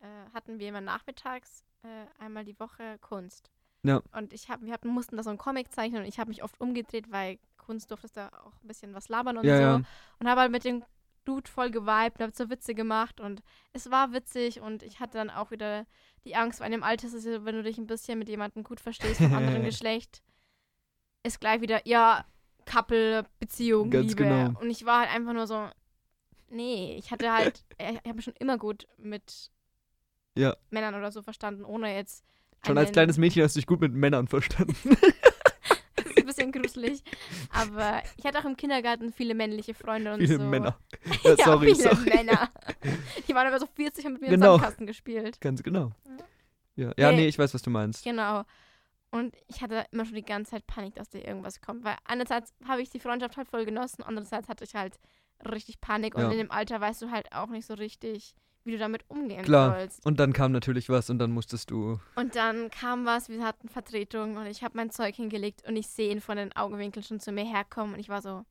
äh, hatten wir immer nachmittags äh, einmal die Woche Kunst. Ja. Und ich hab, wir hatten, mussten da so einen Comic zeichnen und ich habe mich oft umgedreht, weil Kunst durftest da auch ein bisschen was labern und Ja, so. ja. Und habe halt mit dem Dude voll geweibt, habe so Witze gemacht und es war witzig und ich hatte dann auch wieder die Angst, weil in dem Alter ist es wenn du dich ein bisschen mit jemandem gut verstehst vom anderen Geschlecht, ist gleich wieder, ja, Couple, Beziehung, Ganz Liebe. genau. Und ich war halt einfach nur so, nee, ich hatte halt, ich habe mich schon immer gut mit Ja. Männern oder so verstanden, ohne jetzt Schon als kleines Mädchen hast du dich gut mit Männern verstanden. Bisschen gruselig. Aber ich hatte auch im Kindergarten viele männliche Freunde und Viele so. Männer. Ja, ja, sorry, viele sorry. Männer. Die waren aber so 40 und mit mir Genau. im Sandkasten gespielt. Ganz genau. Ja, ja Nee. nee, ich weiß, was du meinst. Genau. Und ich hatte immer schon die ganze Zeit Panik, dass da irgendwas kommt. Weil einerseits habe ich die Freundschaft halt voll genossen, andererseits hatte ich halt richtig Panik. Und Ja. in dem Alter weißt du halt auch nicht so richtig, wie du damit umgehen Klar. sollst. Und dann kam natürlich was und dann musstest du. Und dann kam was, wir hatten Vertretung und ich habe mein Zeug hingelegt und ich sehe ihn von den Augenwinkeln schon zu mir herkommen und ich war so,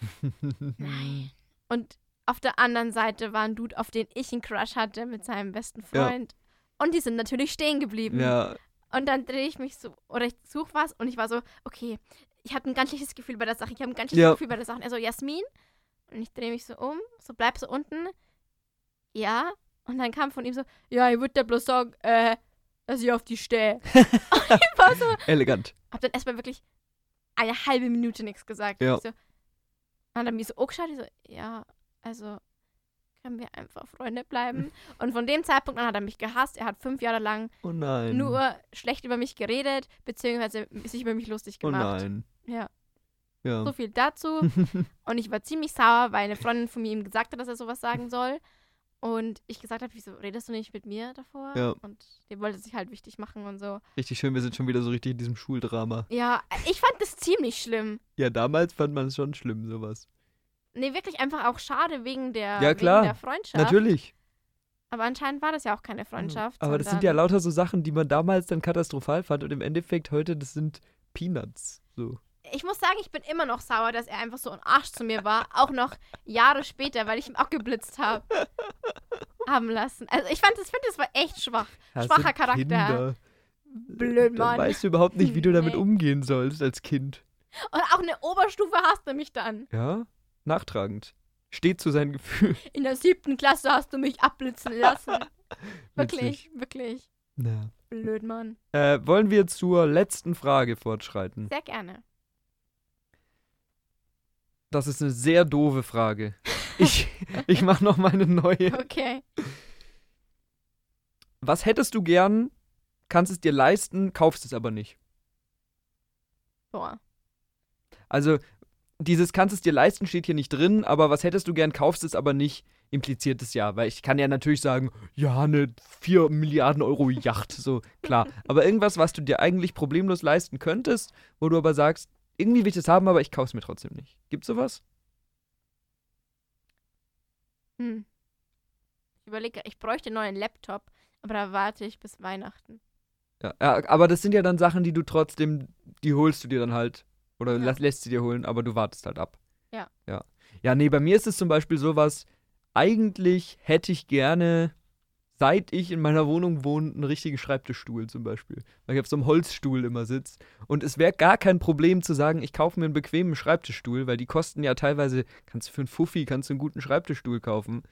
nein. Und auf der anderen Seite war ein Dude, auf den ich einen Crush hatte mit seinem besten Ja. Freund. Und die sind natürlich stehen geblieben. Ja, Und dann drehe ich mich so, oder ich suche was und ich war so, okay, ich habe ein ganz schlechtes Gefühl bei der Sache. Ich habe ein ganz schlechtes Ja. Gefühl bei der Sache. Also Jasmin. Und ich drehe mich so um, so bleib so unten. Ja. Und dann kam von ihm so, ja, ich würde dir bloß sagen, äh, dass ich auf die stehe. so, elegant. hab dann erstmal wirklich eine halbe Minute nichts gesagt. Ja. So, und dann hat er mich so angeschaut, ich so, ja, also können wir einfach Freunde bleiben. Und von dem Zeitpunkt an hat er mich gehasst. Er hat fünf Jahre lang Oh nur schlecht über mich geredet, beziehungsweise sich über mich lustig Oh gemacht. nein. Ja, Ja. so viel dazu. und ich war ziemlich sauer, weil eine Freundin von mir ihm gesagt hat, dass er sowas sagen soll. Und ich gesagt habe, wieso redest du nicht mit mir davor? Ja. Und der wollte sich halt wichtig machen und so. Richtig schön, wir sind schon wieder so richtig in diesem Schuldrama. Ja, ich fand das ziemlich schlimm. Ja, damals fand man es schon schlimm, sowas. Nee, wirklich einfach auch schade wegen der, Ja, klar. Wegen der Freundschaft. Natürlich. Aber anscheinend war das ja auch keine Freundschaft. Aber das sind ja lauter so Sachen, die man damals dann katastrophal fand und im Endeffekt heute, das sind Peanuts. So. Ich muss sagen, ich bin immer noch sauer, dass er einfach so ein Arsch zu mir war. Auch noch Jahre später, weil ich ihn auch geblitzt habe. haben lassen. Also ich fand das, finde das war echt schwach. Es Schwacher Charakter. Kinder. Blöd, Dann Mann. weißt du überhaupt nicht, wie du damit Nee. umgehen sollst als Kind. Und auch eine Oberstufe hasst er mich dann. Ja? Nachtragend. Steht zu seinen Gefühlen. In der siebten Klasse hast du mich abblitzen lassen. Wirklich, wirklich. Ja. Blöd, Mann. Äh, wollen wir zur letzten Frage fortschreiten? Sehr gerne. Das ist eine sehr doofe Frage. Ich, ich mache noch mal eine neue. Okay. Was hättest du gern, kannst es dir leisten, kaufst es aber nicht? Boah. Also, dieses kannst es dir leisten steht hier nicht drin, aber was hättest du gern, kaufst es aber nicht, impliziert es ja. Weil ich kann ja natürlich sagen, ja, eine 4 Milliarden Euro Yacht, so, klar. Aber irgendwas, was du dir eigentlich problemlos leisten könntest, wo du aber sagst, irgendwie will ich das haben, aber ich kauf's mir trotzdem nicht. Gibt's sowas? Hm. Ich überlege, ich bräuchte einen neuen Laptop, aber da warte ich bis Weihnachten. Ja, aber das sind ja dann Sachen, die du trotzdem, die holst du dir dann halt. Oder Ja. lä- lässt sie dir holen, aber du wartest halt ab. Ja. Ja. Ja, nee, bei mir ist es zum Beispiel sowas, eigentlich hätte ich gerne, seit ich in meiner Wohnung wohne, einen richtigen Schreibtischstuhl zum Beispiel. Weil ich auf so einem Holzstuhl immer sitze. Und es wäre gar kein Problem zu sagen, ich kaufe mir einen bequemen Schreibtischstuhl, weil die kosten ja teilweise, kannst du für einen Fuffi, kannst du einen guten Schreibtischstuhl kaufen.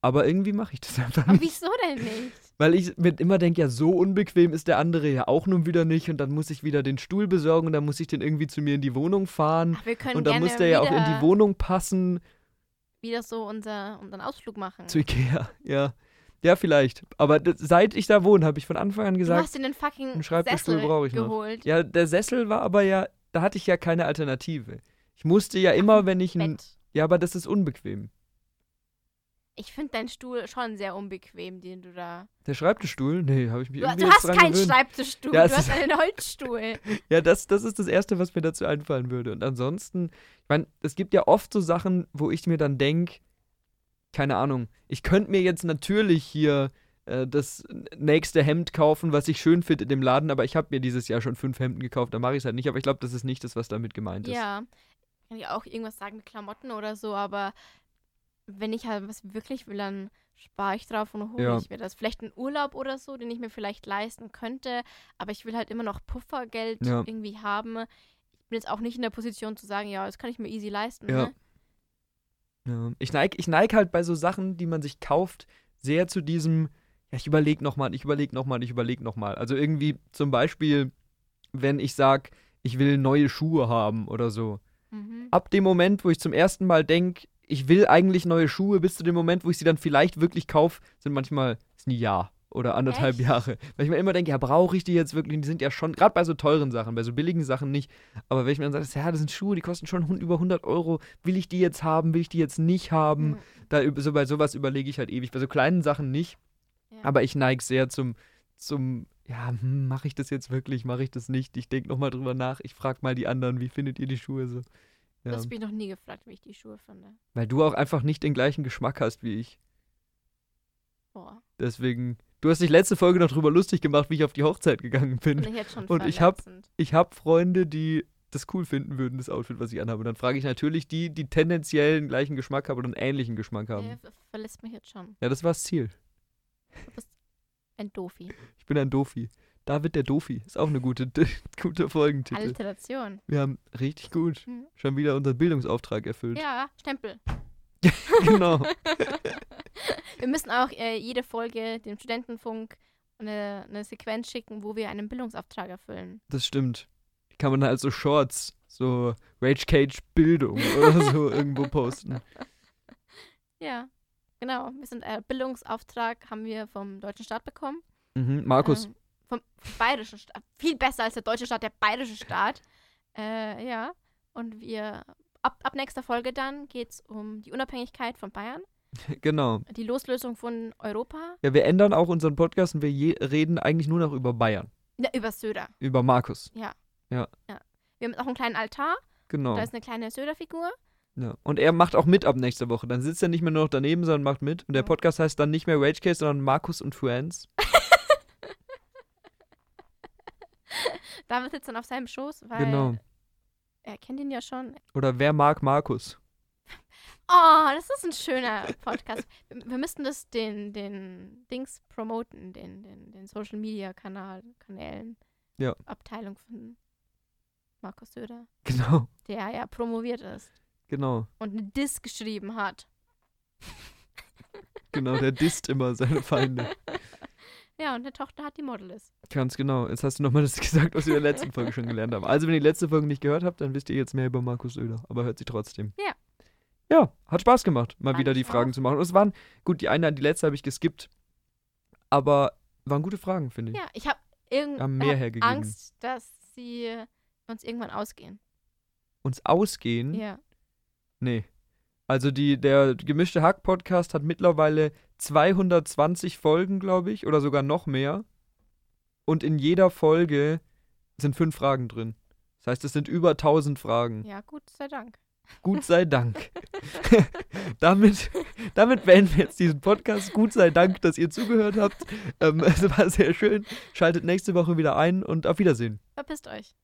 Aber irgendwie mache ich das einfach Aber nicht. wieso denn nicht? Weil ich mir immer denke, ja, so unbequem ist der andere ja auch nun wieder nicht. Und dann muss ich wieder den Stuhl besorgen und dann muss ich den irgendwie zu mir in die Wohnung fahren. Ach, wir können Und dann muss der ja auch in die Wohnung passen. wieder so unser, unseren Ausflug machen. Zu Ikea, ja. Ja, vielleicht. Aber seit ich da wohne, habe ich von Anfang an du gesagt, hast dir den fucking einen Schreibtischstuhl Sessel brauche ich noch. geholt. ja, der Sessel war aber ja, da hatte ich ja keine Alternative. Ich musste ja immer, wenn ich ein. Bett. Ja, aber das ist unbequem. Ich finde deinen Stuhl schon sehr unbequem, den du da. Der Schreibtischstuhl? Nee, habe ich mich Du, irgendwie du hast keinen gewöhnt. Schreibtischstuhl, Ja, du hast einen Holzstuhl. Ja, das, das ist das Erste, was mir dazu einfallen würde. Und ansonsten, ich meine, es gibt ja oft so Sachen, wo ich mir dann denke, keine Ahnung, ich könnte mir jetzt natürlich hier äh, das nächste Hemd kaufen, was ich schön finde in dem Laden, aber ich habe mir dieses Jahr schon fünf Hemden gekauft, da mache ich es halt nicht. Aber ich glaube, das ist nicht das, was damit gemeint ist. Ja. Kann ich auch irgendwas sagen mit Klamotten oder so, aber wenn ich halt was wirklich will, dann spare ich drauf und hole Ja. ich mir das. Vielleicht einen Urlaub oder so, den ich mir vielleicht leisten könnte, aber ich will halt immer noch Puffergeld Ja. irgendwie haben. Ich bin jetzt auch nicht in der Position zu sagen, ja, das kann ich mir easy leisten. Ja. Ne? Ja. Ich neige ich neig halt bei so Sachen, die man sich kauft, sehr zu diesem, ja, ich überlege nochmal, ich überlege nochmal, ich überlege nochmal. Also irgendwie zum Beispiel, wenn ich sage, ich will neue Schuhe haben oder so. Mhm. ab dem Moment, wo ich zum ersten Mal denke, ich will eigentlich neue Schuhe, bis zu dem Moment, wo ich sie dann vielleicht wirklich kaufe, sind manchmal ist ein Jahr oder anderthalb Echt? Jahre. Weil ich mir immer denke, ja, brauche ich die jetzt wirklich? Die sind ja schon, gerade bei so teuren Sachen, bei so billigen Sachen nicht. Aber wenn ich mir dann sage, ja, das sind Schuhe, die kosten schon über 100 Euro, will ich die jetzt haben, will ich die jetzt nicht haben? Mhm. Da, so, bei sowas überlege ich halt ewig. Bei so kleinen Sachen nicht. Ja. Aber ich neige sehr zum, zum ja, hm, mache ich das jetzt wirklich, mache ich das nicht? Ich denke nochmal drüber nach. Ich frage mal die anderen, wie findet ihr die Schuhe so? Ja. hast mich noch nie gefragt, wie ich die Schuhe finde. Weil du auch einfach nicht den gleichen Geschmack hast wie ich. Boah. Deswegen, du hast dich letzte Folge noch drüber lustig gemacht, wie ich auf die Hochzeit gegangen bin. Und ich jetzt schon Und ich hab- verletzend. Ich habe Freunde, die das cool finden würden, das Outfit, was ich anhabe. Und dann frage ich natürlich die, die tendenziell den gleichen Geschmack haben oder einen ähnlichen Geschmack haben. Ja, ver- verlässt mich jetzt schon. Ja, das war das Ziel. Du bist ein Dofi. Ich bin ein Dofi. David der Dofi. Ist auch eine gute, gute Folgentitel. Alliteration. Wir haben richtig gut Mhm. schon wieder unseren Bildungsauftrag erfüllt. Ja, Stempel. genau. Wir müssen auch äh, jede Folge dem Studentenfunk eine, eine Sequenz schicken, wo wir einen Bildungsauftrag erfüllen. Das stimmt. Die kann man halt so Shorts, so Rage Cage Bildung oder so irgendwo posten. Ja, genau. Wir sind äh, Bildungsauftrag haben wir vom deutschen Staat bekommen. Mhm. Markus, Ähm, vom bayerischen Staat. Viel besser als der deutsche Staat, der bayerische Staat. Äh, ja. Und wir ab, ab nächster Folge dann geht es um die Unabhängigkeit von Bayern, genau. die Loslösung von Europa. Ja, wir ändern auch unseren Podcast und wir je reden eigentlich nur noch über Bayern. Ja, über Söder. Über Markus. Wir haben auch einen kleinen Altar. Genau. Da ist eine kleine Söder-Figur. Ja. Und er macht auch mit ab nächster Woche. Dann sitzt er nicht mehr nur noch daneben, sondern macht mit. Und der Ja. Podcast heißt dann nicht mehr Ragecase, sondern Markus und Friends. David sitzt dann auf seinem Schoß, weil Genau. Er kennt ihn ja schon. Oder wer mag Markus? Oh, das ist ein schöner Podcast. wir, wir müssten das den, den Dings promoten, den, den, den Social Media Kanal, Kanälen. Ja. Abteilung von Markus Söder, Genau, der ja promoviert ist genau. und eine Diss geschrieben hat. Genau, der disst immer seine Feinde. Ja, und eine Tochter hat die Model ist. Ganz genau. Jetzt hast du nochmal das gesagt, was wir in der letzten Folge schon gelernt haben. Also, wenn ihr die letzte Folge nicht gehört habt, dann wisst ihr jetzt mehr über Markus Söder. Aber hört sie trotzdem. Ja. Ja, hat Spaß gemacht, mal Fand wieder die Fragen auch. zu machen. Und es waren, gut, die eine, die letzte habe ich geskippt. Aber waren gute Fragen, finde ich. Ja, ich habe irgend Haben mehr hab. Angst, dass sie uns irgendwann ausgehen. Uns ausgehen? Ja. Nee. Also die, der gemischte Hack-Podcast hat mittlerweile 220 Folgen, glaube ich, oder sogar noch mehr. Und in jeder Folge sind fünf Fragen drin. Das heißt, es sind über 1000 Fragen. Ja, gut, sei Dank. Gut sei Dank. damit, damit beenden wir jetzt diesen Podcast. Gut sei Dank, dass ihr zugehört habt. Ähm, es war sehr schön. Schaltet nächste Woche wieder ein und auf Wiedersehen. Verpisst euch.